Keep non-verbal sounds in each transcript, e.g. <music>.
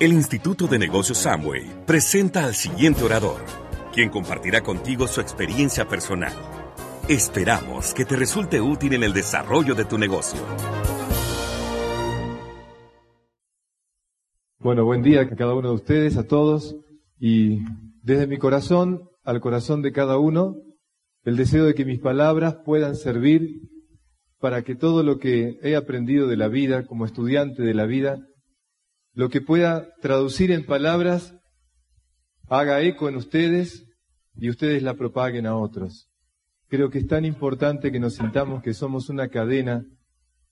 El Instituto de Negocios Samway presenta al siguiente orador, quien compartirá contigo su experiencia personal. Esperamos que te resulte útil en el desarrollo de tu negocio. Bueno, buen día a cada uno de ustedes, a todos, y desde mi corazón al corazón de cada uno, el deseo de que mis palabras puedan servir para que todo lo que he aprendido de la vida, como estudiante de la vida, lo que pueda traducir en palabras, haga eco en ustedes y ustedes la propaguen a otros. Creo que es tan importante que nos sintamos que somos una cadena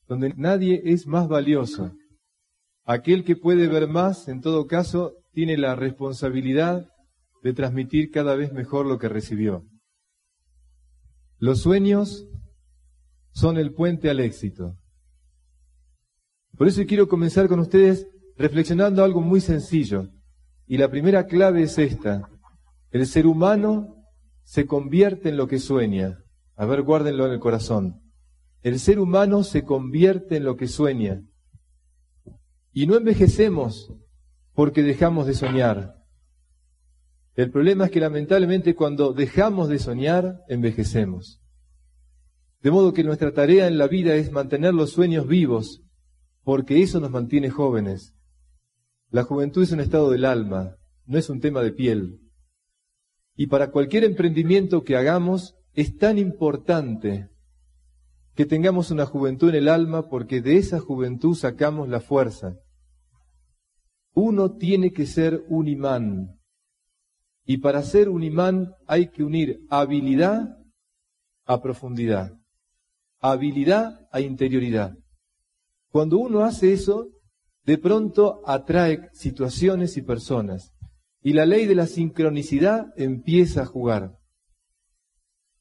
donde nadie es más valioso. Aquel que puede ver más, en todo caso, tiene la responsabilidad de transmitir cada vez mejor lo que recibió. Los sueños son el puente al éxito. Por eso quiero comenzar con ustedes reflexionando algo muy sencillo. Y la primera clave es esta. El ser humano se convierte en lo que sueña. A ver, guárdenlo en el corazón. El ser humano se convierte en lo que sueña. Y no envejecemos porque dejamos de soñar. El problema es que lamentablemente cuando dejamos de soñar, envejecemos. De modo que nuestra tarea en la vida es mantener los sueños vivos, porque eso nos mantiene jóvenes. La juventud es un estado del alma, no es un tema de piel. Y para cualquier emprendimiento que hagamos es tan importante que tengamos una juventud en el alma porque de esa juventud sacamos la fuerza. Uno tiene que ser un imán. Y para ser un imán hay que unir habilidad a profundidad, habilidad a interioridad. Cuando uno hace eso, de pronto atrae situaciones y personas. Y la ley de la sincronicidad empieza a jugar.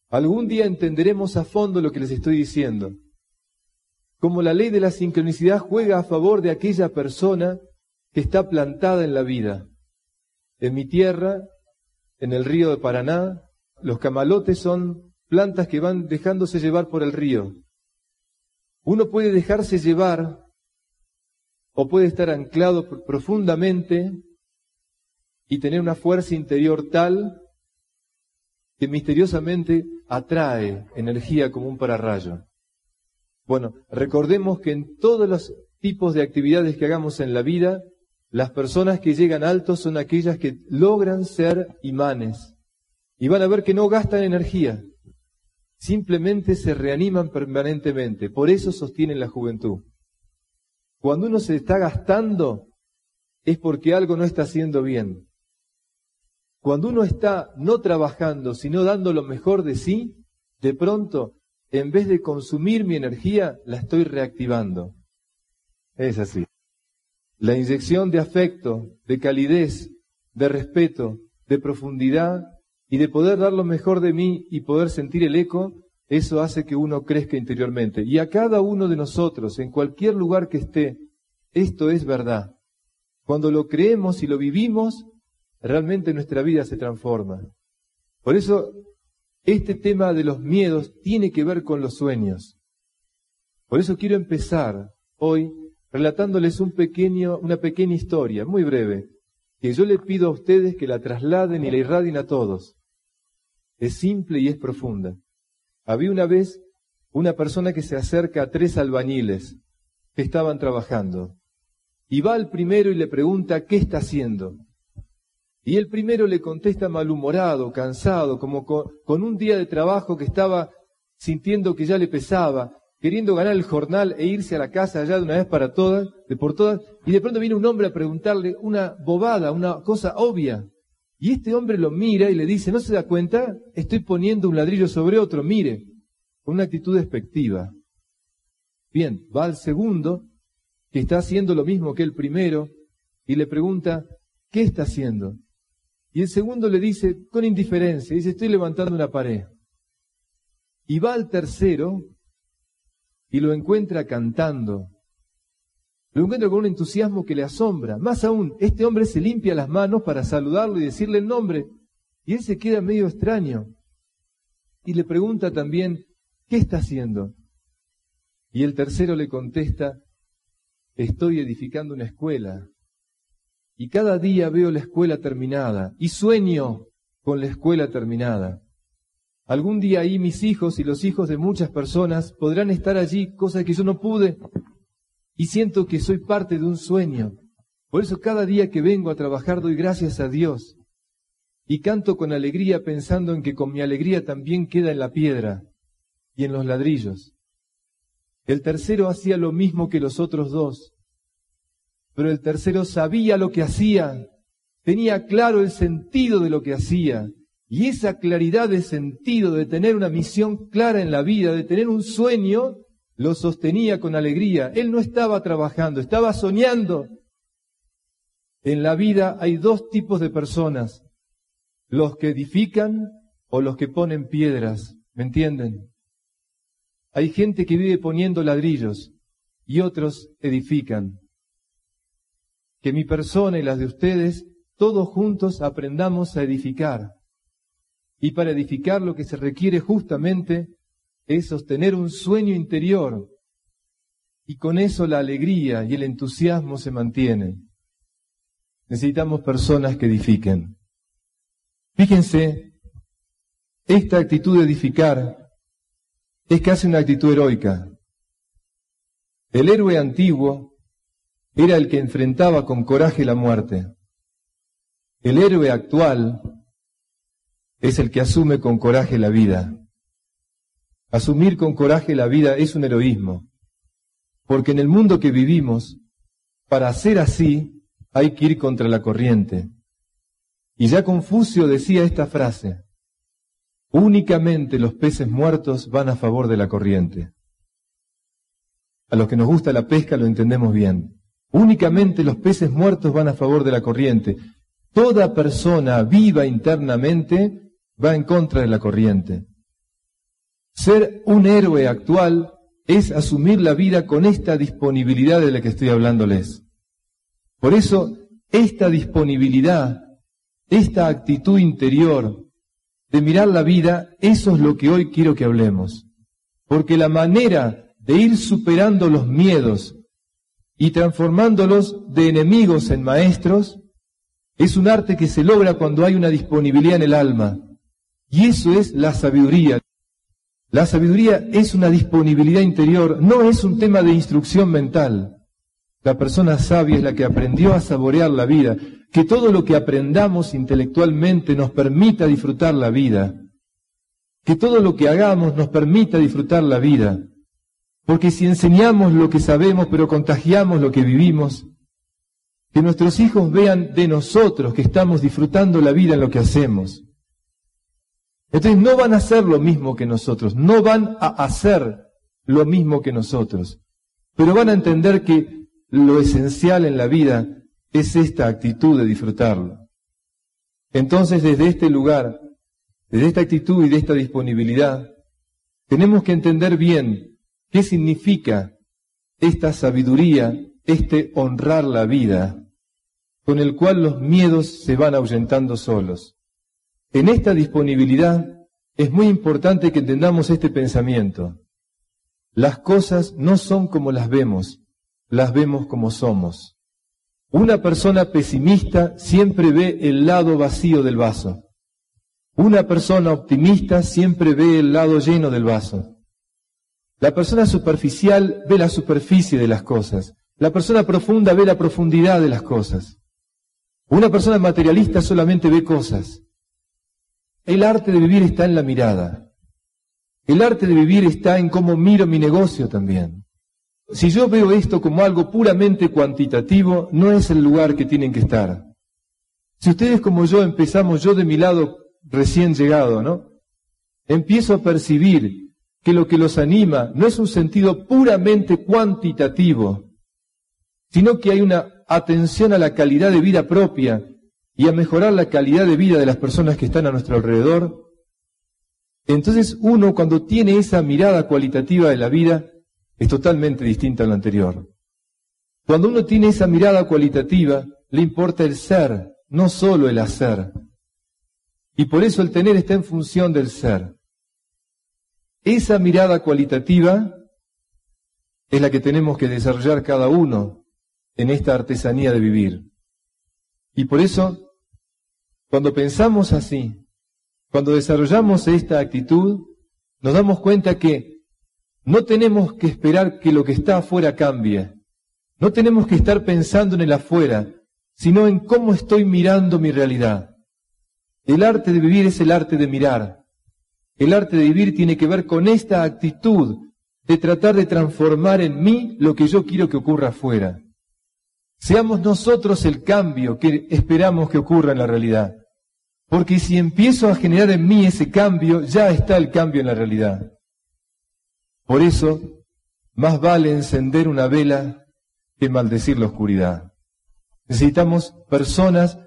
Algún día entenderemos a fondo lo que les estoy diciendo. Como la ley de la sincronicidad juega a favor de aquella persona que está plantada en la vida. En mi tierra, en el río de Paraná, los camalotes son plantas que van dejándose llevar por el río. Uno puede dejarse llevar o puede estar anclado profundamente y tener una fuerza interior tal que misteriosamente atrae energía como un pararrayo. Bueno, recordemos que en todos los tipos de actividades que hagamos en la vida, las personas que llegan altos son aquellas que logran ser imanes. Y van a ver que no gastan energía, simplemente se reaniman permanentemente. Por eso sostienen la juventud. Cuando uno se está gastando es porque algo no está haciendo bien. Cuando uno está no trabajando, sino dando lo mejor de sí, de pronto, en vez de consumir mi energía, la estoy reactivando. Es así. La inyección de afecto, de calidez, de respeto, de profundidad y de poder dar lo mejor de mí y poder sentir el eco, eso hace que uno crezca interiormente. Y a cada uno de nosotros, en cualquier lugar que esté, esto es verdad. Cuando lo creemos y lo vivimos, realmente nuestra vida se transforma. Por eso, este tema de los miedos tiene que ver con los sueños. Por eso quiero empezar hoy relatándoles una pequeña historia, muy breve, que yo le pido a ustedes que la trasladen y la irradien a todos. Es simple y es profunda. Había una vez una persona que se acerca a tres albañiles que estaban trabajando. Y va al primero y le pregunta, ¿qué está haciendo? Y el primero le contesta malhumorado, cansado, como con, un día de trabajo que estaba sintiendo que ya le pesaba, queriendo ganar el jornal e irse a la casa ya de una vez para todas, de por todas, y de pronto viene un hombre a preguntarle una bobada, una cosa obvia. Y este hombre lo mira y le dice, ¿no se da cuenta? Estoy poniendo un ladrillo sobre otro, mire, con una actitud despectiva. Bien, va al segundo, que está haciendo lo mismo que el primero, y le pregunta, ¿qué está haciendo? Y el segundo le dice, con indiferencia, dice, estoy levantando una pared. Y va al tercero y lo encuentra cantando. Lo encuentra con un entusiasmo que le asombra. Más aún, este hombre se limpia las manos para saludarlo y decirle el nombre. Y él se queda medio extraño. Y le pregunta también, ¿qué está haciendo? Y el tercero le contesta, estoy edificando una escuela. y cada día veo la escuela terminada y sueño con la escuela terminada. Algún día ahí mis hijos y los hijos de muchas personas podrán estar allí, cosa que yo no pude, y siento que soy parte de un sueño. Por eso cada día que vengo a trabajar doy gracias a Dios y canto con alegría pensando en que con mi alegría también queda en la piedra y en los ladrillos. El tercero hacía lo mismo que los otros dos, pero el tercero sabía lo que hacía, tenía claro el sentido de lo que hacía, y esa claridad de sentido, de tener una misión clara en la vida, de tener un sueño, lo sostenía con alegría. Él no estaba trabajando, estaba soñando. En la vida hay dos tipos de personas, los que edifican o los que ponen piedras, ¿me entienden? Hay gente que vive poniendo ladrillos y otros edifican. Que mi persona y las de ustedes, todos juntos aprendamos a edificar. Y para edificar lo que se requiere justamente es sostener un sueño interior. Y con eso la alegría y el entusiasmo se mantienen. Necesitamos personas que edifiquen. Fíjense, esta actitud de edificar es casi una actitud heroica. El héroe antiguo era el que enfrentaba con coraje la muerte. El héroe actual es el que asume con coraje la vida. Asumir con coraje la vida es un heroísmo, porque en el mundo que vivimos, para ser así, hay que ir contra la corriente. Y ya Confucio decía esta frase, únicamente los peces muertos van a favor de la corriente. A los que nos gusta la pesca lo entendemos bien. Únicamente los peces muertos van a favor de la corriente. Toda persona viva internamente va en contra de la corriente. Ser un héroe actual es asumir la vida con esta disponibilidad de la que estoy hablándoles. Por eso, esta disponibilidad esta actitud interior de mirar la vida, eso es lo que hoy quiero que hablemos. Porque la manera de ir superando los miedos y transformándolos de enemigos en maestros es un arte que se logra cuando hay una disponibilidad en el alma. Y eso es la sabiduría. La sabiduría es una disponibilidad interior, no es un tema de instrucción mental. La persona sabia es la que aprendió a saborear la vida, que todo lo que aprendamos intelectualmente nos permita disfrutar la vida, que todo lo que hagamos nos permita disfrutar la vida, porque si enseñamos lo que sabemos pero contagiamos lo que vivimos, que nuestros hijos vean de nosotros que estamos disfrutando la vida en lo que hacemos. Entonces no van a hacer lo mismo que nosotros, no van a hacer lo mismo que nosotros, pero van a entender que lo esencial en la vida es esta actitud de disfrutarlo. Entonces, desde este lugar, desde esta actitud y de esta disponibilidad, tenemos que entender bien qué significa esta sabiduría, este honrar la vida, con el cual los miedos se van ahuyentando solos. En esta disponibilidad es muy importante que entendamos este pensamiento. Las cosas no son como las vemos, las vemos como somos. Una persona pesimista siempre ve el lado vacío del vaso. Una persona optimista siempre ve el lado lleno del vaso. La persona superficial ve la superficie de las cosas. La persona profunda ve la profundidad de las cosas. Una persona materialista solamente ve cosas. El arte de vivir está en la mirada. El arte de vivir está en cómo miro mi negocio también. Si yo veo esto como algo puramente cuantitativo, no es el lugar que tienen que estar. Si ustedes como yo empezamos, yo de mi lado recién llegado, ¿no? Empiezo a percibir que lo que los anima no es un sentido puramente cuantitativo, sino que hay una atención a la calidad de vida propia y a mejorar la calidad de vida de las personas que están a nuestro alrededor. Entonces uno cuando tiene esa mirada cualitativa de la vida, es totalmente distinta a lo anterior. Cuando uno tiene esa mirada cualitativa, le importa el ser, no solo el hacer. Y por eso el tener está en función del ser. Esa mirada cualitativa es la que tenemos que desarrollar cada uno en esta artesanía de vivir. Y por eso, cuando pensamos así, cuando desarrollamos esta actitud, nos damos cuenta que no tenemos que esperar que lo que está afuera cambie. No tenemos que estar pensando en el afuera, sino en cómo estoy mirando mi realidad. El arte de vivir es el arte de mirar. El arte de vivir tiene que ver con esta actitud de tratar de transformar en mí lo que yo quiero que ocurra afuera. Seamos nosotros el cambio que esperamos que ocurra en la realidad. Porque si empiezo a generar en mí ese cambio, ya está el cambio en la realidad. Por eso, más vale encender una vela que maldecir la oscuridad. Necesitamos personas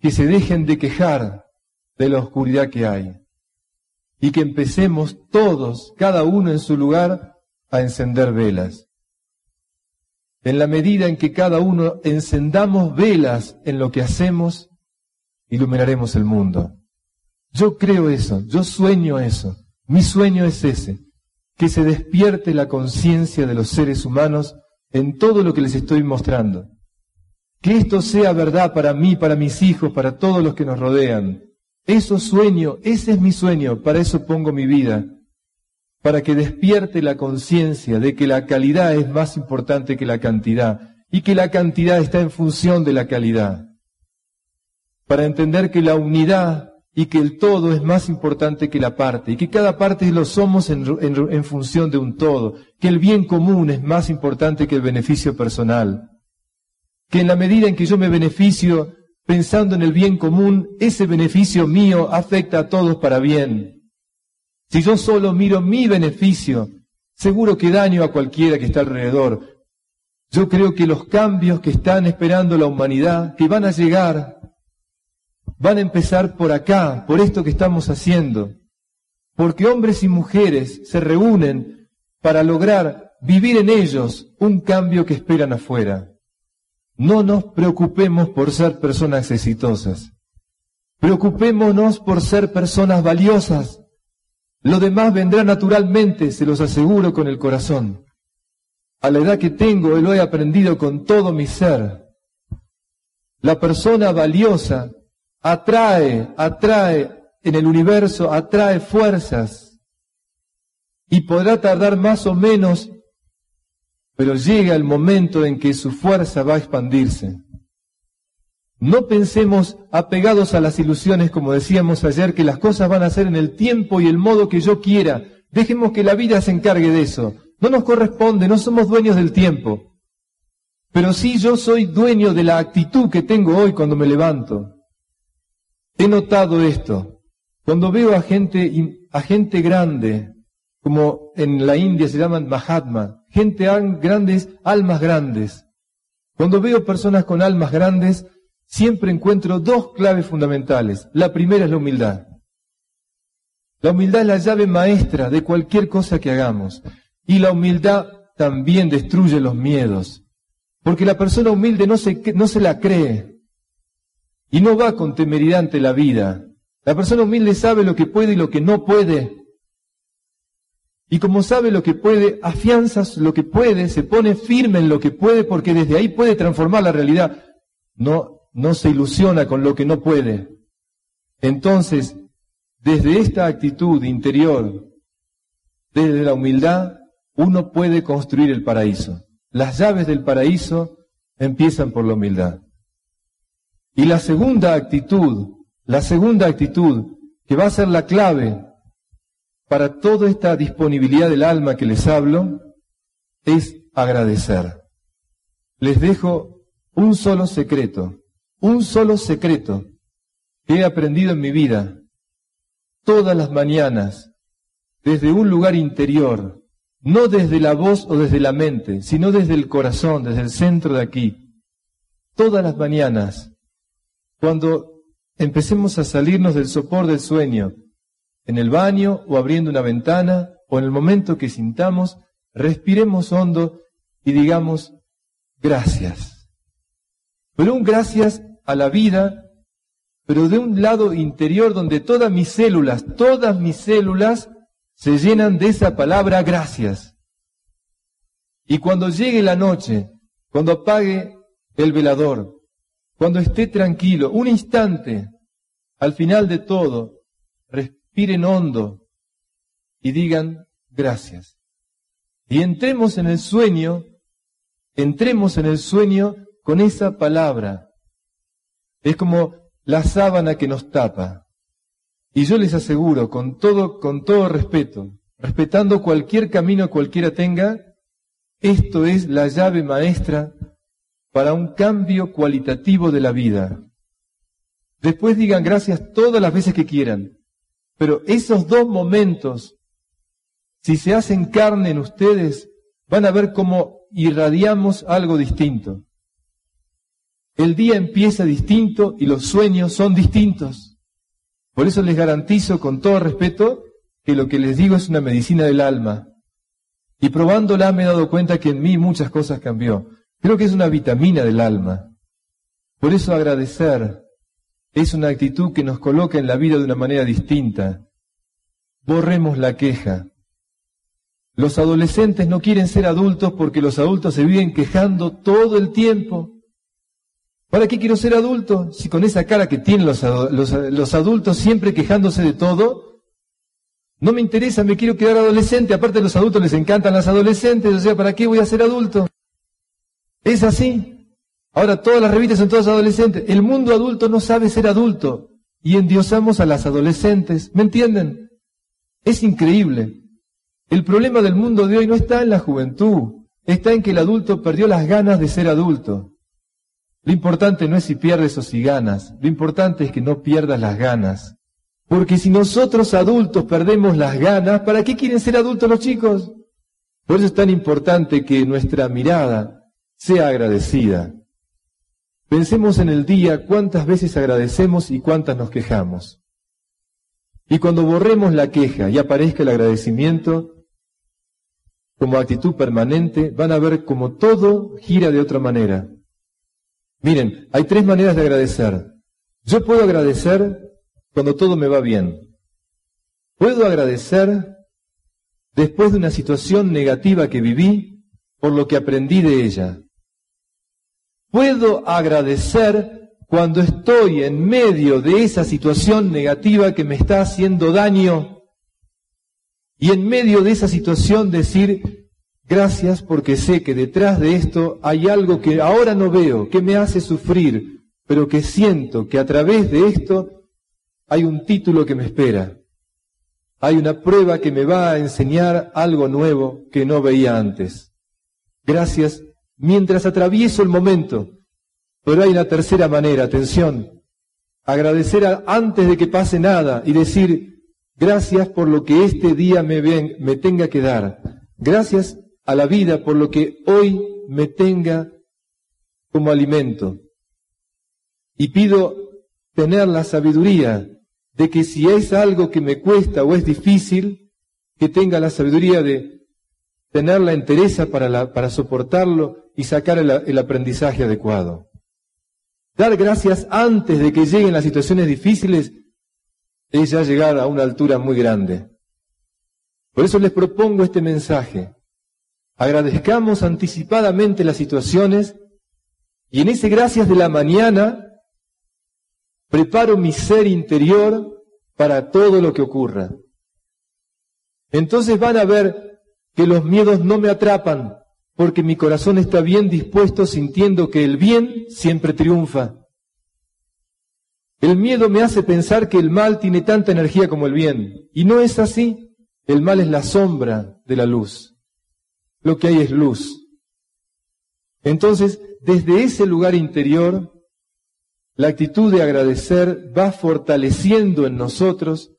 que se dejen de quejar de la oscuridad que hay y que empecemos todos, cada uno en su lugar, a encender velas. En la medida en que cada uno encendamos velas en lo que hacemos, iluminaremos el mundo. Yo creo eso, yo sueño eso. Mi sueño es ese, que se despierte la conciencia de los seres humanos en todo lo que les estoy mostrando. Que esto sea verdad para mí, para mis hijos, para todos los que nos rodean. Eso sueño, ese es mi sueño, para eso pongo mi vida, para que despierte la conciencia de que la calidad es más importante que la cantidad y que la cantidad está en función de la calidad para entender que la unidad y que el todo es más importante que la parte, y que cada parte lo somos en, función de un todo, que el bien común es más importante que el beneficio personal, que en la medida en que yo me beneficio pensando en el bien común, ese beneficio mío afecta a todos para bien. Si yo solo miro mi beneficio, seguro que daño a cualquiera que está alrededor. Yo creo que los cambios que están esperando la humanidad, que van a llegar, van a empezar por acá, por esto que estamos haciendo. Porque hombres y mujeres se reúnen para lograr vivir en ellos un cambio que esperan afuera. No nos preocupemos por ser personas exitosas. Preocupémonos por ser personas valiosas. Lo demás vendrá naturalmente, se los aseguro con el corazón. A la edad que tengo, lo he aprendido con todo mi ser. La persona valiosa atrae, atrae en el universo, atrae fuerzas. Y podrá tardar más o menos, pero llega el momento en que su fuerza va a expandirse. No pensemos apegados a las ilusiones, como decíamos ayer, que las cosas van a ser en el tiempo y el modo que yo quiera. Dejemos que la vida se encargue de eso. No nos corresponde, no somos dueños del tiempo. Pero sí yo soy dueño de la actitud que tengo hoy cuando me levanto. He notado esto. Cuando veo a gente, a gente grande, como en la India se llaman Mahatma, gente grandes, almas grandes. Cuando veo personas con almas grandes, siempre encuentro dos claves fundamentales. La primera es la humildad. La humildad es la llave maestra de cualquier cosa que hagamos. Y la humildad también destruye los miedos. Porque la persona humilde no se, no se la cree. Y no va con temeridad ante la vida. La persona humilde sabe lo que puede y lo que no puede. Y como sabe lo que puede, afianza lo que puede, se pone firme en lo que puede porque desde ahí puede transformar la realidad. No, no se ilusiona con lo que no puede. Entonces, desde esta actitud interior, desde la humildad, uno puede construir el paraíso. Las llaves del paraíso empiezan por la humildad. Y la segunda actitud, la segunda actitud que va a ser la clave para toda esta disponibilidad del alma que les hablo, es agradecer. Les dejo un solo secreto, un solo secreto que he aprendido en mi vida todas las mañanas, desde un lugar interior, no desde la voz o desde la mente, sino desde el corazón, desde el centro de aquí. Todas las mañanas cuando empecemos a salirnos del sopor del sueño, en el baño o abriendo una ventana o en el momento que sintamos, respiremos hondo y digamos gracias. Pero un gracias a la vida, pero de un lado interior donde todas mis células, todas mis células se llenan de esa palabra gracias. Y cuando llegue la noche, cuando apague el velador, cuando esté tranquilo, un instante, al final de todo, respiren hondo y digan gracias. Y entremos en el sueño, entremos en el sueño con esa palabra. Es como la sábana que nos tapa. Y yo les aseguro, con todo, con todo respeto, respetando cualquier camino cualquiera tenga, esto es la llave maestra para un cambio cualitativo de la vida. Después digan gracias todas las veces que quieran, pero esos dos momentos, si se hacen carne en ustedes, van a ver cómo irradiamos algo distinto. El día empieza distinto y los sueños son distintos. Por eso les garantizo con todo respeto que lo que les digo es una medicina del alma. Y probándola me he dado cuenta que en mí muchas cosas cambió. Creo que es una vitamina del alma. Por eso agradecer es una actitud que nos coloca en la vida de una manera distinta. Borremos la queja. Los adolescentes no quieren ser adultos porque los adultos se viven quejando todo el tiempo. ¿Para qué quiero ser adulto? Si con esa cara que tienen los, adultos siempre quejándose de todo, no me interesa, me quiero quedar adolescente. Aparte los adultos les encantan las adolescentes, o sea, ¿para qué voy a ser adulto? Es así. Ahora todas las revistas son todas adolescentes. El mundo adulto no sabe ser adulto y endiosamos a las adolescentes. ¿Me entienden? Es increíble. El problema del mundo de hoy no está en la juventud, está en que el adulto perdió las ganas de ser adulto. Lo importante no es si pierdes o si ganas, lo importante es que no pierdas las ganas. Porque si nosotros adultos perdemos las ganas, ¿para qué quieren ser adultos los chicos? Por eso es tan importante que nuestra mirada sea agradecida. Pensemos en el día cuántas veces agradecemos y cuántas nos quejamos. Y cuando borremos la queja y aparezca el agradecimiento, como actitud permanente, van a ver como todo gira de otra manera. Miren, hay tres maneras de agradecer. Yo puedo agradecer cuando todo me va bien. Puedo agradecer después de una situación negativa que viví por lo que aprendí de ella. Puedo agradecer cuando estoy en medio de esa situación negativa que me está haciendo daño y en medio de esa situación decir, Gracias porque sé que detrás de esto hay algo que ahora no veo, que me hace sufrir, pero que siento que a través de esto hay un título que me espera. Hay una prueba que me va a enseñar algo nuevo que no veía antes. Gracias mientras atravieso el momento. Pero hay una tercera manera, atención. Agradecer antes de que pase nada y decir, gracias por lo que este día me, ven, me tenga que dar. Gracias a la vida por lo que hoy me tenga como alimento. Y pido tener la sabiduría de que si es algo que me cuesta o es difícil, que tenga la sabiduría de tener la entereza para, para soportarlo y sacar el, el aprendizaje adecuado. Dar gracias antes de que lleguen las situaciones difíciles es ya llegar a una altura muy grande. Por eso les propongo este mensaje. Agradezcamos anticipadamente las situaciones y en ese gracias de la mañana preparo mi ser interior para todo lo que ocurra. Entonces van a ver que los miedos no me atrapan porque mi corazón está bien dispuesto sintiendo que el bien siempre triunfa. El miedo me hace pensar que el mal tiene tanta energía como el bien y no es así. El mal es la sombra de la luz lo que hay es luz. Entonces, desde ese lugar interior, la actitud de agradecer va fortaleciendo en nosotros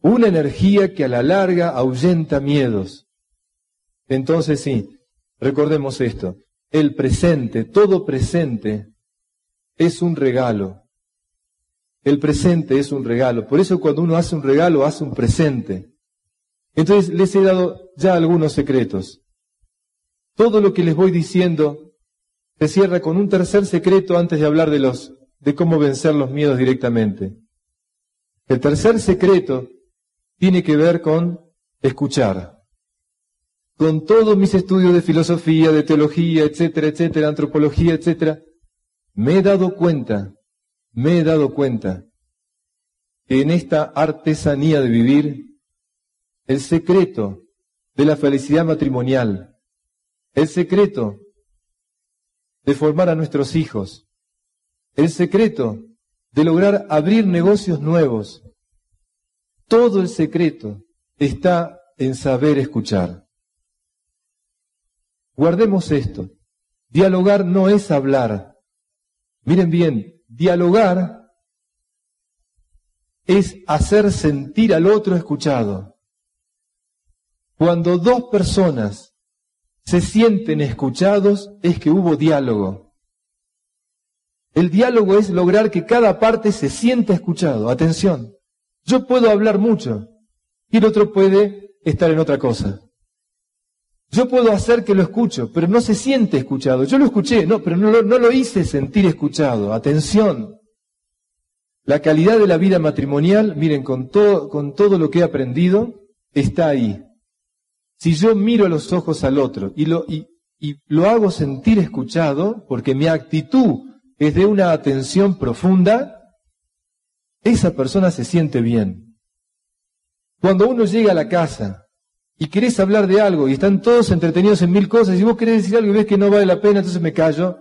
una energía que a la larga ahuyenta miedos. Entonces sí, recordemos esto, el presente, todo presente, es un regalo. El presente es un regalo. Por eso cuando uno hace un regalo, hace un presente. Entonces les he dado ya algunos secretos. Todo lo que les voy diciendo se cierra con un tercer secreto antes de hablar de los de cómo vencer los miedos directamente. El tercer secreto tiene que ver con escuchar. Con todos mis estudios de filosofía, de teología, etcétera, etcétera, antropología, etcétera, me he dado cuenta, me he dado cuenta que en esta artesanía de vivir, el secreto de la felicidad matrimonial, el secreto de formar a nuestros hijos, el secreto de lograr abrir negocios nuevos, todo el secreto está en saber escuchar. Guardemos esto. Dialogar no es hablar. Miren bien, dialogar es hacer sentir al otro escuchado. Cuando dos personas se sienten escuchados es que hubo diálogo. El diálogo es lograr que cada parte se sienta escuchado. Atención, yo puedo hablar mucho y el otro puede estar en otra cosa. Yo puedo hacer que lo escucho, pero no se siente escuchado. Yo lo escuché, no, pero no lo, hice sentir escuchado. Atención. La calidad de la vida matrimonial, miren, con todo, con todo lo que he aprendido, está ahí. Si yo miro los ojos al otro y lo, y, y lo hago sentir escuchado, porque mi actitud es de una atención profunda, esa persona se siente bien. Cuando uno llega a la casa y querés hablar de algo y están todos entretenidos en mil cosas y vos querés decir algo y ves que no vale la pena, entonces me callo,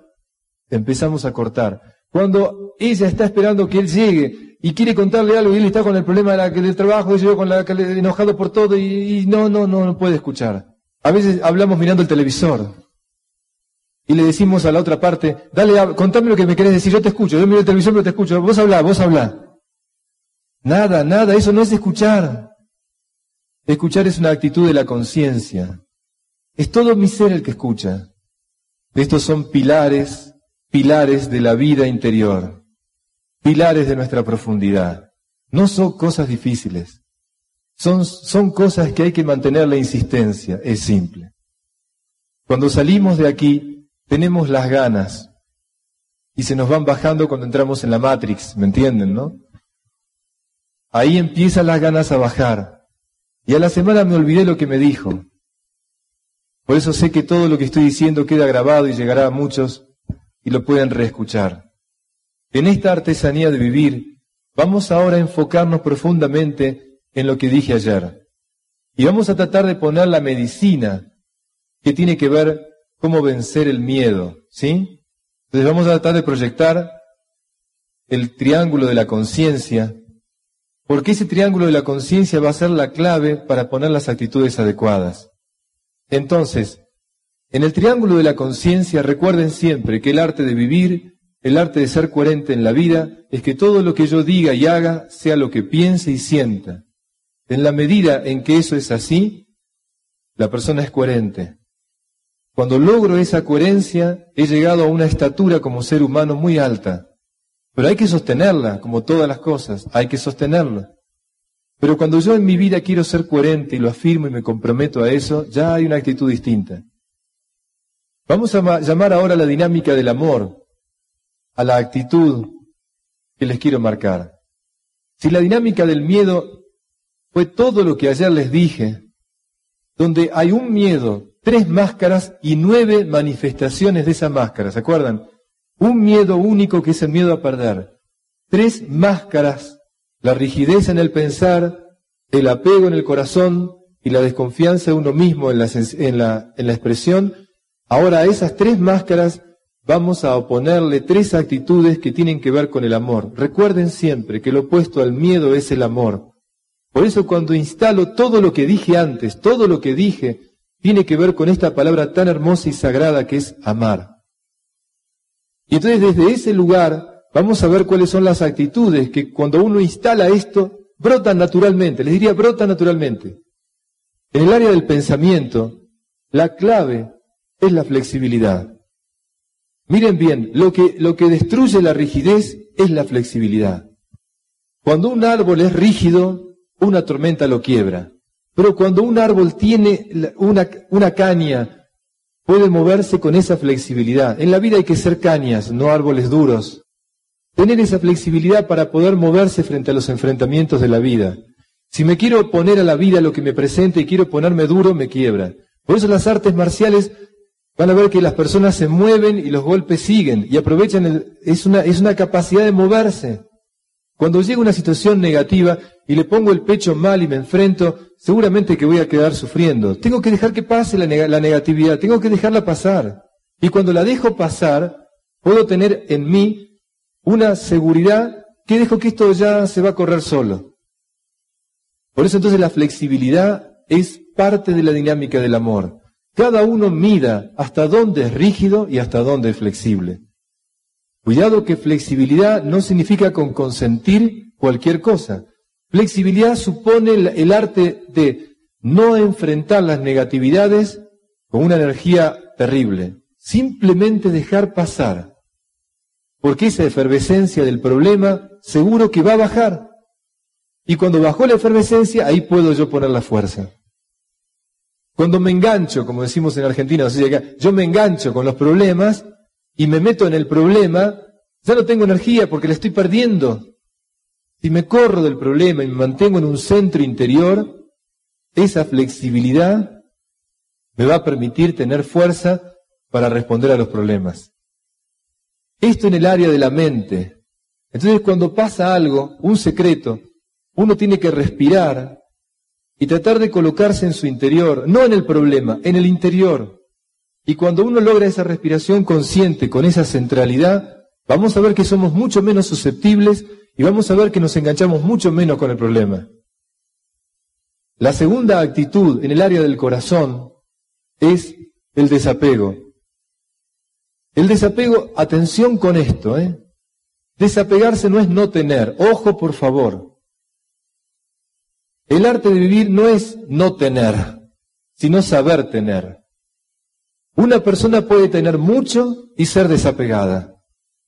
empezamos a cortar. Cuando ella está esperando que él llegue y quiere contarle algo y él está con el problema del trabajo y yo con la, enojado por todo y, no, no, no, no puede escuchar. A veces hablamos mirando el televisor y le decimos a la otra parte, dale, contame lo que me querés decir, yo te escucho, yo miro el televisor pero te escucho, vos hablá, vos hablá. Nada, nada, eso no es escuchar. Escuchar es una actitud de la conciencia. Es todo mi ser el que escucha. Estos son pilares, pilares de la vida interior, pilares de nuestra profundidad. No son cosas difíciles. Son, son cosas que hay que mantener la insistencia. Es simple. Cuando salimos de aquí, tenemos las ganas y se nos van bajando cuando entramos en la Matrix, ¿me entienden, no? Ahí empiezan las ganas a bajar. Y a la semana me olvidé lo que me dijo. Por eso sé que todo lo que estoy diciendo queda grabado y llegará a muchos y lo pueden reescuchar. En esta artesanía de vivir, vamos ahora a enfocarnos profundamente en lo que dije ayer. Y vamos a tratar de poner la medicina que tiene que ver cómo vencer el miedo, ¿sí? Entonces vamos a tratar de proyectar el triángulo de la conciencia porque ese triángulo de la conciencia va a ser la clave para poner las actitudes adecuadas. Entonces, en el triángulo de la conciencia recuerden siempre que el arte de vivir, el arte de ser coherente en la vida, es que todo lo que yo diga y haga sea lo que piense y sienta. En la medida en que eso es así, la persona es coherente. Cuando logro esa coherencia, he llegado a una estatura como ser humano muy alta. Pero hay que sostenerla, como todas las cosas, hay que sostenerla. Pero cuando yo en mi vida quiero ser coherente y lo afirmo y me comprometo a eso, ya hay una actitud distinta. Vamos a llamar ahora la dinámica del amor, a la actitud que les quiero marcar. Si la dinámica del miedo fue todo lo que ayer les dije, donde hay un miedo, tres máscaras y nueve manifestaciones de esa máscara, ¿se acuerdan? Un miedo único que es el miedo a perder. Tres máscaras, la rigidez en el pensar, el apego en el corazón y la desconfianza de uno mismo en la, en la, expresión. Ahora a esas tres máscaras vamos a oponerle tres actitudes que tienen que ver con el amor. Recuerden siempre que lo opuesto al miedo es el amor. Por eso cuando instalo todo lo que dije antes, todo lo que dije, tiene que ver con esta palabra tan hermosa y sagrada que es amar. Y entonces desde ese lugar vamos a ver cuáles son las actitudes que cuando uno instala esto, brotan naturalmente, les diría brotan naturalmente. En el área del pensamiento, la clave es la flexibilidad. Miren bien, lo que, lo que destruye la rigidez es la flexibilidad. Cuando un árbol es rígido, una tormenta lo quiebra. Pero cuando un árbol tiene una, una caña puede moverse con esa flexibilidad. En la vida hay que ser cañas, no árboles duros. Tener esa flexibilidad para poder moverse frente a los enfrentamientos de la vida. Si me quiero poner a la vida lo que me presenta y quiero ponerme duro, me quiebra. Por eso las artes marciales van a ver que las personas se mueven y los golpes siguen y aprovechan, el, es, una, es una capacidad de moverse. Cuando llega una situación negativa y le pongo el pecho mal y me enfrento, seguramente que voy a quedar sufriendo. Tengo que dejar que pase la, la negatividad, tengo que dejarla pasar. Y cuando la dejo pasar, puedo tener en mí una seguridad que dejo que esto ya se va a correr solo. Por eso entonces la flexibilidad es parte de la dinámica del amor. Cada uno mida hasta dónde es rígido y hasta dónde es flexible. Cuidado que flexibilidad no significa con consentir cualquier cosa. Flexibilidad supone el, arte de no enfrentar las negatividades con una energía terrible. Simplemente dejar pasar. Porque esa efervescencia del problema seguro que va a bajar. Y cuando bajó la efervescencia, ahí puedo yo poner la fuerza. Cuando me engancho, como decimos en Argentina, yo me engancho con los problemas y me meto en el problema, ya no tengo energía porque la estoy perdiendo. Si me corro del problema y me mantengo en un centro interior, esa flexibilidad me va a permitir tener fuerza para responder a los problemas. Esto en el área de la mente. Entonces cuando pasa algo, un secreto, uno tiene que respirar y tratar de colocarse en su interior, no en el problema, en el interior. Y cuando uno logra esa respiración consciente, con esa centralidad, vamos a ver que somos mucho menos susceptibles y vamos a ver que nos enganchamos mucho menos con el problema. La segunda actitud en el área del corazón es el desapego. El desapego, atención con esto, ¿eh? Desapegarse no es no tener, ojo por favor. El arte de vivir no es no tener, sino saber tener. Una persona puede tener mucho y ser desapegada.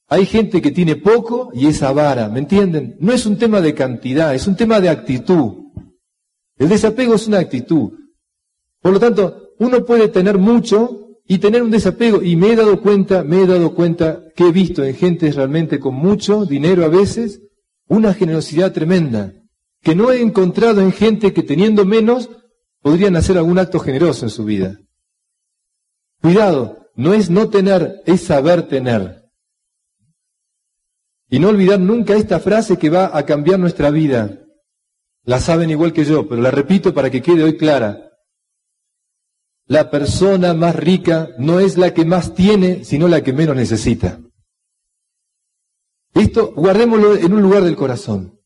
Hay gente que tiene poco y es avara, ¿me entienden? No es un tema de cantidad, es un tema de actitud. El desapego es una actitud. Por lo tanto, uno puede tener mucho y tener un desapego. Y me he dado cuenta, me he dado cuenta que he visto en gente realmente con mucho dinero a veces, una generosidad tremenda que no he encontrado en gente que teniendo menos podrían hacer algún acto generoso en su vida. Cuidado, no es no tener, es saber tener. Y no olvidar nunca esta frase que va a cambiar nuestra vida. La saben igual que yo, pero la repito para que quede hoy clara. La persona más rica no es la que más tiene, sino la que menos necesita. Esto guardémoslo en un lugar del corazón.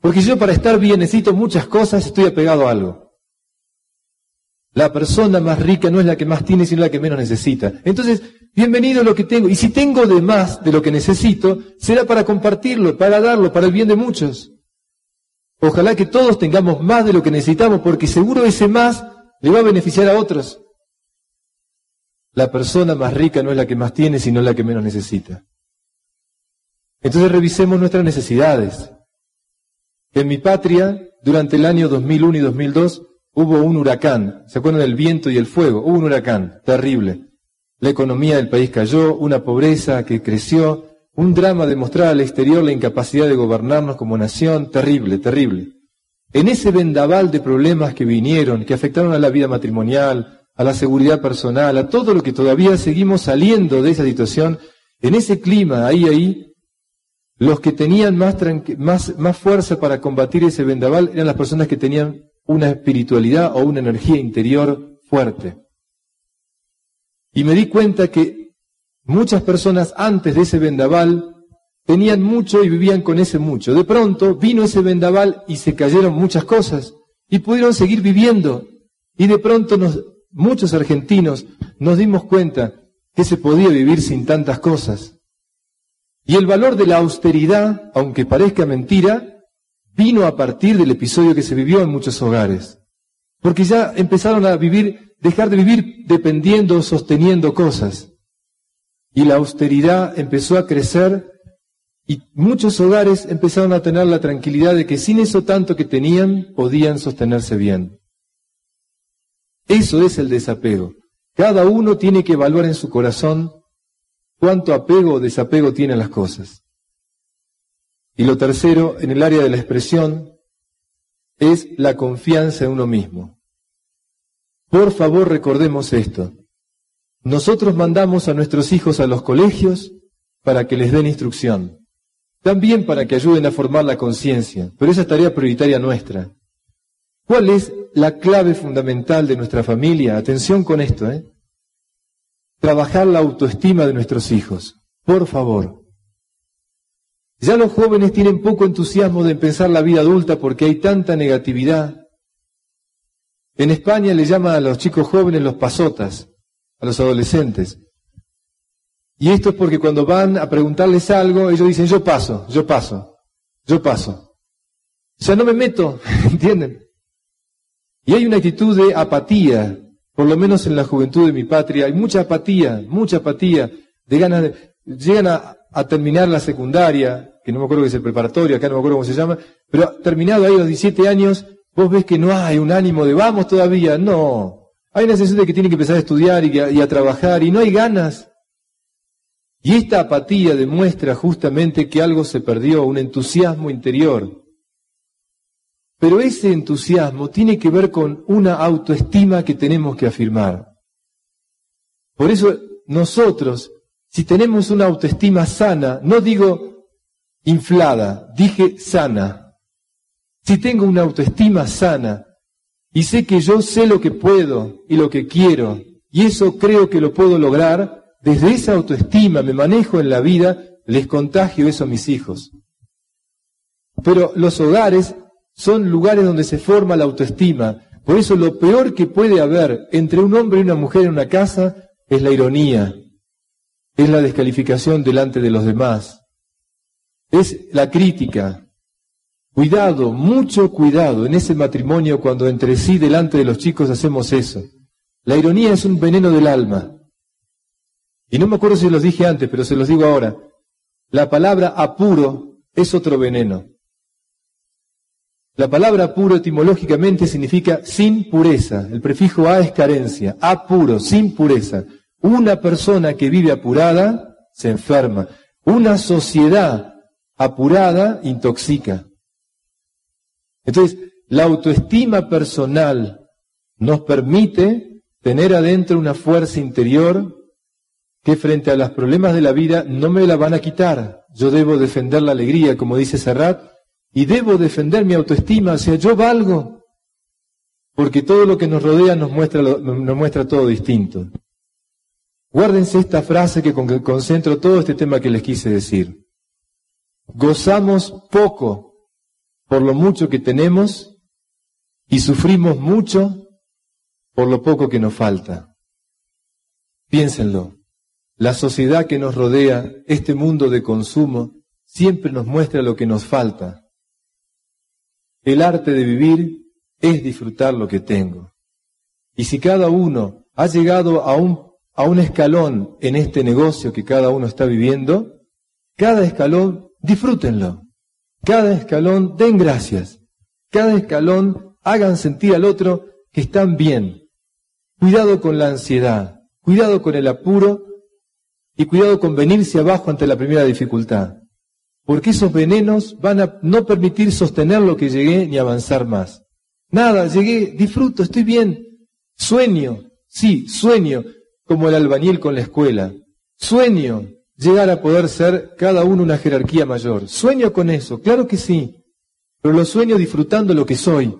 Porque yo para estar bien necesito muchas cosas, estoy apegado a algo. La persona más rica no es la que más tiene, sino la que menos necesita. Entonces, bienvenido lo que tengo. Y si tengo de más de lo que necesito, será para compartirlo, para darlo, para el bien de muchos. Ojalá que todos tengamos más de lo que necesitamos, porque seguro ese más le va a beneficiar a otros. La persona más rica no es la que más tiene, sino la que menos necesita. Entonces revisemos nuestras necesidades. En mi patria, durante el año 2001 y 2002, hubo un huracán. ¿Se acuerdan del viento y el fuego? Hubo un huracán terrible. La economía del país cayó, una pobreza que creció, un drama de mostrar al exterior la incapacidad de gobernarnos como nación, terrible, terrible. En ese vendaval de problemas que vinieron, que afectaron a la vida matrimonial, a la seguridad personal, a todo lo que todavía seguimos saliendo de esa situación, en ese clima, ahí, ahí, los que tenían más, más, más fuerza para combatir ese vendaval eran las personas que tenían una espiritualidad o una energía interior fuerte. Y me di cuenta que muchas personas antes de ese vendaval tenían mucho y vivían con ese mucho. De pronto vino ese vendaval y se cayeron muchas cosas y pudieron seguir viviendo. Y de pronto nos, muchos argentinos nos dimos cuenta que se podía vivir sin tantas cosas. Y el valor de la austeridad, aunque parezca mentira, vino a partir del episodio que se vivió en muchos hogares. Porque ya empezaron a vivir, dejar de vivir dependiendo sosteniendo cosas. Y la austeridad empezó a crecer y muchos hogares empezaron a tener la tranquilidad de que sin eso tanto que tenían podían sostenerse bien. Eso es el desapego. Cada uno tiene que evaluar en su corazón cuánto apego o desapego tienen las cosas. Y lo tercero, en el área de la expresión, es la confianza en uno mismo. Por favor, recordemos esto. nosotros mandamos a nuestros hijos a los colegios para que les den instrucción, también para que ayuden a formar la conciencia, pero esa es tarea prioritaria nuestra. ¿Cuál es la clave fundamental de nuestra familia? Atención con esto, ¿eh? Trabajar la autoestima de nuestros hijos. Por favor. Ya los jóvenes tienen poco entusiasmo de empezar la vida adulta porque hay tanta negatividad. En España le llaman a los chicos jóvenes los pasotas, a los adolescentes. Y esto es porque cuando van a preguntarles algo, ellos dicen, yo paso, yo paso, yo paso. O sea, no me meto, <laughs> ¿entienden? Y hay una actitud de apatía, por lo menos en la juventud de mi patria, hay mucha apatía, mucha apatía, de ganas de, llegan a, a terminar la secundaria, que no me acuerdo que es el preparatorio, acá no me acuerdo cómo se llama, pero terminado ahí los 17 años, vos ves que no hay un ánimo de vamos todavía, no. Hay una sensación de que tienen que empezar a estudiar y, y a trabajar y no hay ganas. Y esta apatía demuestra justamente que algo se perdió, un entusiasmo interior. Pero ese entusiasmo tiene que ver con una autoestima que tenemos que afirmar. Por eso nosotros si tenemos una autoestima sana, no digo inflada, dije sana. Si tengo una autoestima sana y sé que yo sé lo que puedo y lo que quiero, y eso creo que lo puedo lograr, desde esa autoestima me manejo en la vida, les contagio eso a mis hijos. Pero los hogares son lugares donde se forma la autoestima. Por eso lo peor que puede haber entre un hombre y una mujer en una casa es la ironía, es la descalificación delante de los demás, es la crítica. Cuidado, mucho cuidado en ese matrimonio cuando entre sí delante de los chicos hacemos eso. La ironía es un veneno del alma. Y no me acuerdo si los dije antes, pero se los digo ahora. La palabra apuro es otro veneno. La palabra apuro etimológicamente significa sin pureza. El prefijo a es carencia. Apuro, sin pureza. Una persona que vive apurada se enferma. Una sociedad apurada intoxica. Entonces, la autoestima personal nos permite tener adentro una fuerza interior que frente a los problemas de la vida no me la van a quitar. Yo debo defender la alegría, como dice Serrat, y debo defender mi autoestima, o sea, yo valgo, porque todo lo que nos rodea nos muestra, nos muestra todo distinto. Guárdense esta frase que concentro todo este tema que les quise decir. Gozamos poco por lo mucho que tenemos y sufrimos mucho por lo poco que nos falta. Piénsenlo. La sociedad que nos rodea, este mundo de consumo, siempre nos muestra lo que nos falta. El arte de vivir es disfrutar lo que tengo. Y si cada uno ha llegado a un a un escalón en este negocio que cada uno está viviendo, cada escalón disfrútenlo. Cada escalón den gracias. Cada escalón hagan sentir al otro que están bien. Cuidado con la ansiedad, cuidado con el apuro y cuidado con venirse abajo ante la primera dificultad. Porque esos venenos van a no permitir sostener lo que llegué ni avanzar más. Nada, llegué, disfruto, estoy bien. Sueño, sí, sueño como el albañil con la escuela. Sueño llegar a poder ser cada uno una jerarquía mayor. Sueño con eso, claro que sí, pero lo sueño disfrutando lo que soy.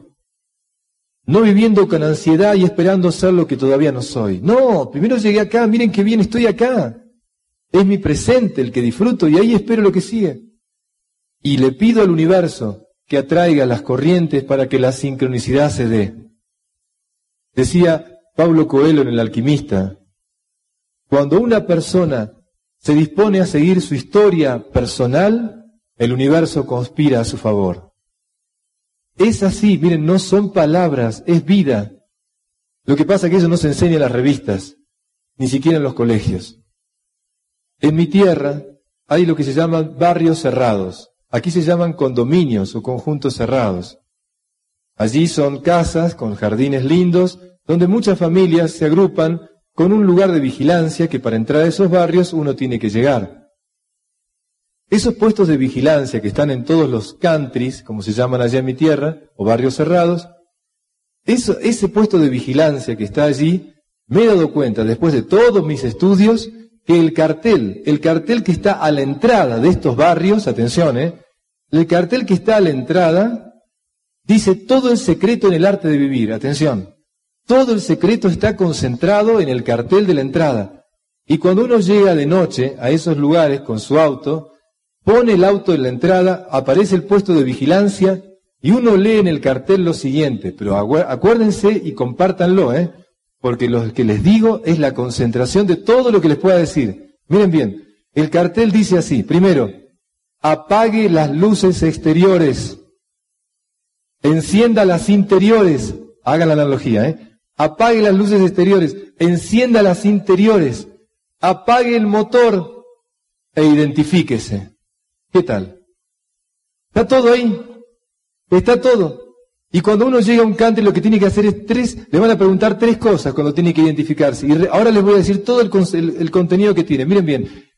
No viviendo con ansiedad y esperando ser lo que todavía no soy. No, primero llegué acá, miren qué bien estoy acá. Es mi presente el que disfruto y ahí espero lo que sigue. Y le pido al universo que atraiga las corrientes para que la sincronicidad se dé. Decía Pablo Coelho en El alquimista, cuando una persona se dispone a seguir su historia personal, el universo conspira a su favor. Es así, miren, no son palabras, es vida. Lo que pasa es que eso no se enseña en las revistas, ni siquiera en los colegios. En mi tierra hay lo que se llaman barrios cerrados. Aquí se llaman condominios o conjuntos cerrados. Allí son casas con jardines lindos, donde muchas familias se agrupan con un lugar de vigilancia que para entrar a esos barrios uno tiene que llegar. Esos puestos de vigilancia que están en todos los countries, como se llaman allá en mi tierra, o barrios cerrados, ese puesto de vigilancia que está allí me he dado cuenta, después de todos mis estudios, que el cartel, el cartel que está a la entrada de estos barrios, atención, ¿eh? el cartel que está a la entrada dice todo el secreto en el arte de vivir, atención, todo el secreto está concentrado en el cartel de la entrada. Y cuando uno llega de noche a esos lugares con su auto, pone el auto en la entrada, aparece el puesto de vigilancia y uno lee en el cartel lo siguiente, pero acuérdense y compártanlo, ¿eh? porque lo que les digo es la concentración de todo lo que les pueda decir. Miren bien, el cartel dice así, primero, apague las luces exteriores, encienda las interiores, haga la analogía, ¿eh? Apague las luces exteriores, encienda las interiores, apague el motor e identifíquese. ¿Qué tal? Está todo ahí, está todo. Y cuando uno llega a un country lo que tiene que hacer es tres, le van a preguntar tres cosas cuando tiene que identificarse. Y ahora les voy a decir todo el, contenido que tiene. Miren bien,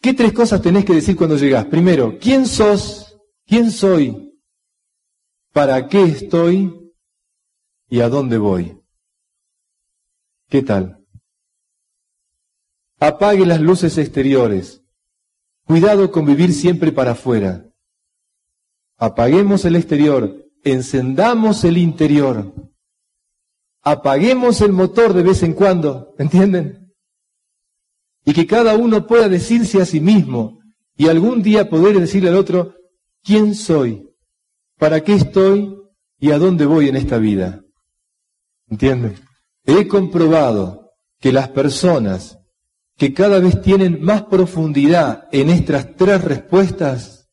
¿qué tres cosas tenés que decir cuando llegás? Primero, ¿quién sos? ¿Quién soy? ¿Para qué estoy? ¿Y a dónde voy? ¿Qué tal? Apague las luces exteriores. Cuidado con vivir siempre para afuera. Apaguemos el exterior encendamos el interior, apaguemos el motor de vez en cuando, ¿entienden? Y que cada uno pueda decirse a sí mismo y algún día poder decirle al otro, ¿quién soy? ¿Para qué estoy? ¿Y a dónde voy en esta vida? ¿Entienden? He comprobado que las personas que cada vez tienen más profundidad en estas tres respuestas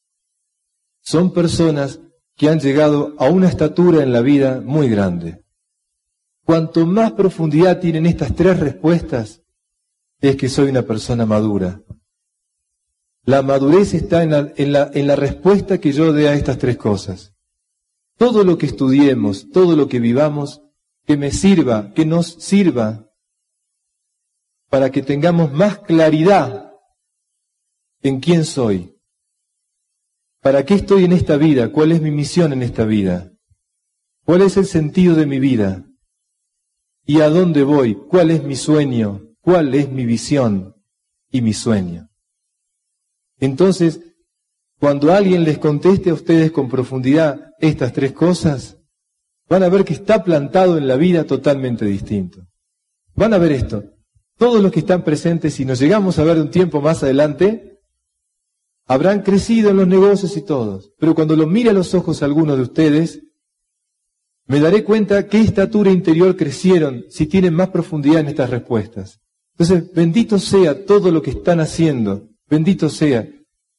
son personas que han llegado a una estatura en la vida muy grande. Cuanto más profundidad tienen estas tres respuestas, es que soy una persona madura. La madurez está en la, respuesta que yo dé a estas tres cosas. Todo lo que estudiemos, todo lo que vivamos, que me sirva, que nos sirva para que tengamos más claridad en quién soy, ¿Para qué estoy en esta vida? ¿Cuál es mi misión en esta vida? ¿Cuál es el sentido de mi vida? ¿Y a dónde voy? ¿Cuál es mi sueño? ¿Cuál es mi visión y mi sueño? Entonces, cuando alguien les conteste a ustedes con profundidad estas tres cosas, van a ver que está plantado en la vida totalmente distinto. Van a ver esto. Todos los que están presentes, si nos llegamos a ver un tiempo más adelante, habrán crecido en los negocios y todos, pero cuando lo mire a los ojos a algunos de ustedes, me daré cuenta qué estatura interior crecieron si tienen más profundidad en estas respuestas. Entonces, bendito sea todo lo que están haciendo, bendito sea,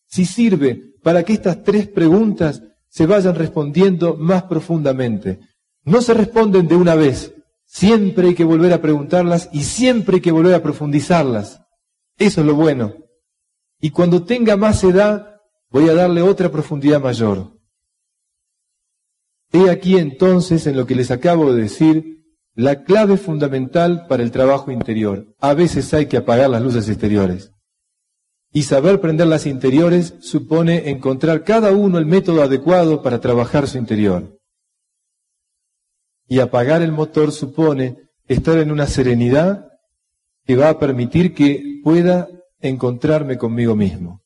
si sirve para que estas tres preguntas se vayan respondiendo más profundamente. No se responden de una vez, siempre hay que volver a preguntarlas y siempre hay que volver a profundizarlas. Eso es lo bueno. Y cuando tenga más edad, voy a darle otra profundidad mayor. He aquí entonces en lo que les acabo de decir la clave fundamental para el trabajo interior. A veces hay que apagar las luces exteriores. Y saber prender las interiores supone encontrar cada uno el método adecuado para trabajar su interior. Y apagar el motor supone estar en una serenidad que va a permitir que pueda encontrarme conmigo mismo.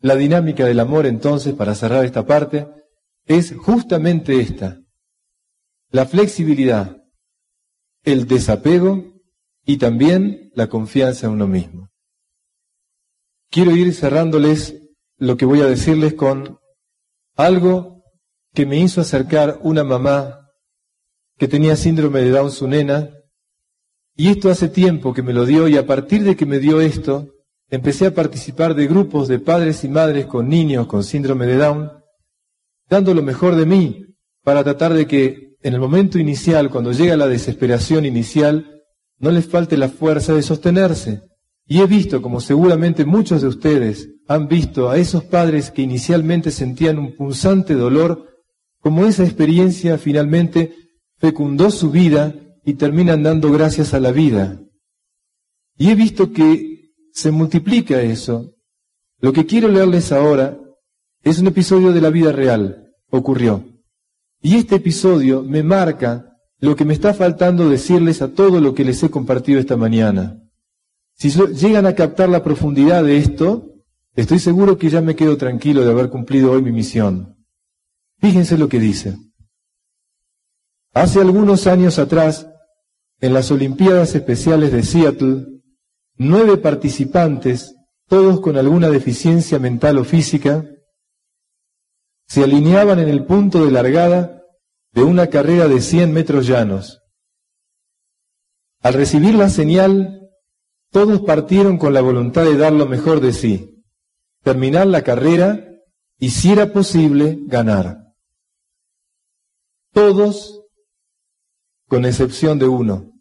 La dinámica del amor entonces, para cerrar esta parte, es justamente esta. La flexibilidad, el desapego y también la confianza en uno mismo. Quiero ir cerrándoles lo que voy a decirles con algo que me hizo acercar una mamá que tenía síndrome de Down su nena y esto hace tiempo que me lo dio y a partir de que me dio esto, empecé a participar de grupos de padres y madres con niños con síndrome de Down, dando lo mejor de mí para tratar de que en el momento inicial, cuando llega la desesperación inicial, no les falte la fuerza de sostenerse. Y he visto, como seguramente muchos de ustedes han visto, a esos padres que inicialmente sentían un punzante dolor, como esa experiencia finalmente fecundó su vida y terminan dando gracias a la vida. Y he visto que se multiplica eso. Lo que quiero leerles ahora es un episodio de la vida real. Ocurrió. Y este episodio me marca lo que me está faltando decirles a todo lo que les he compartido esta mañana. Si llegan a captar la profundidad de esto, estoy seguro que ya me quedo tranquilo de haber cumplido hoy mi misión. Fíjense lo que dice. Hace algunos años atrás, en las Olimpiadas Especiales de Seattle, nueve participantes, todos con alguna deficiencia mental o física, se alineaban en el punto de largada de una carrera de 100 metros llanos. Al recibir la señal, todos partieron con la voluntad de dar lo mejor de sí, terminar la carrera y, si era posible, ganar. Todos, con excepción de uno,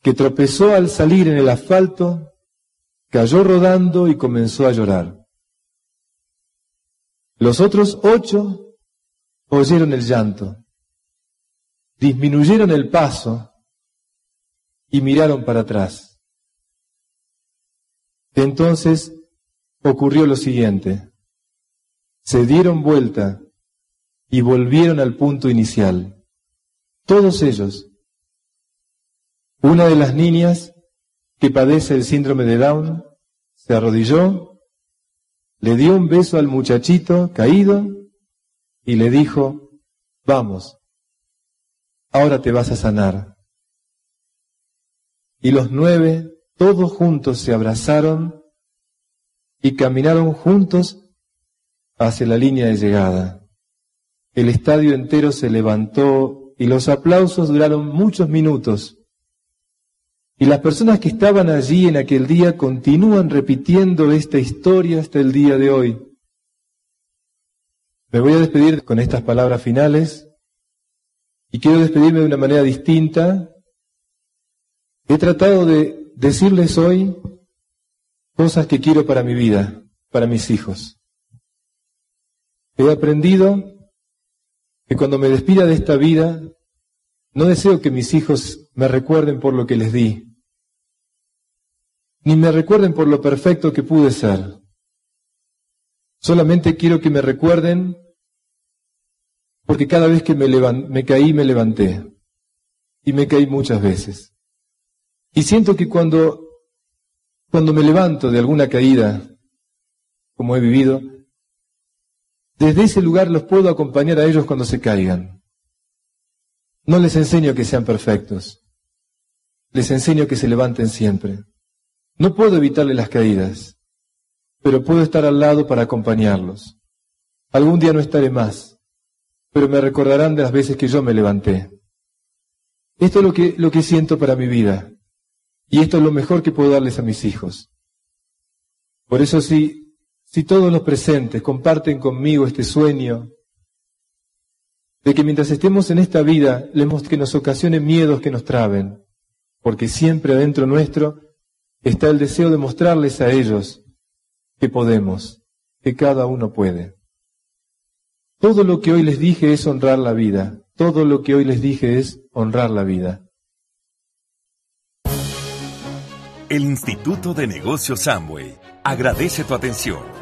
que tropezó al salir en el asfalto, cayó rodando y comenzó a llorar. Los otros ocho oyeron el llanto, disminuyeron el paso y miraron para atrás. Entonces ocurrió lo siguiente. Se dieron vuelta y volvieron al punto inicial. Todos ellos. Una de las niñas que padece el síndrome de Down se arrodilló, le dio un beso al muchachito caído y le dijo, vamos, ahora te vas a sanar. Y los nueve, todos juntos, se abrazaron y caminaron juntos hacia la línea de llegada. El estadio entero se levantó y los aplausos duraron muchos minutos. Y las personas que estaban allí en aquel día continúan repitiendo esta historia hasta el día de hoy. Me voy a despedir con estas palabras finales y quiero despedirme de una manera distinta. He tratado de decirles hoy cosas que quiero para mi vida, para mis hijos. He aprendido que cuando me despida de esta vida, no deseo que mis hijos me recuerden por lo que les di, ni me recuerden por lo perfecto que pude ser. Solamente quiero que me recuerden porque cada vez que me, me caí, me levanté. Y me caí muchas veces. Y siento que cuando, cuando me levanto de alguna caída, como he vivido, desde ese lugar los puedo acompañar a ellos cuando se caigan. No les enseño que sean perfectos. Les enseño que se levanten siempre. No puedo evitarle las caídas, pero puedo estar al lado para acompañarlos. Algún día no estaré más, pero me recordarán de las veces que yo me levanté. Esto es lo que, lo que siento para mi vida. Y esto es lo mejor que puedo darles a mis hijos. Por eso si, si todos los presentes comparten conmigo este sueño de que mientras estemos en esta vida, que nos ocasione miedos que nos traben, porque siempre adentro nuestro está el deseo de mostrarles a ellos que podemos, que cada uno puede. Todo lo que hoy les dije es honrar la vida. Todo lo que hoy les dije es honrar la vida. El Instituto de Negocios Samway agradece tu atención.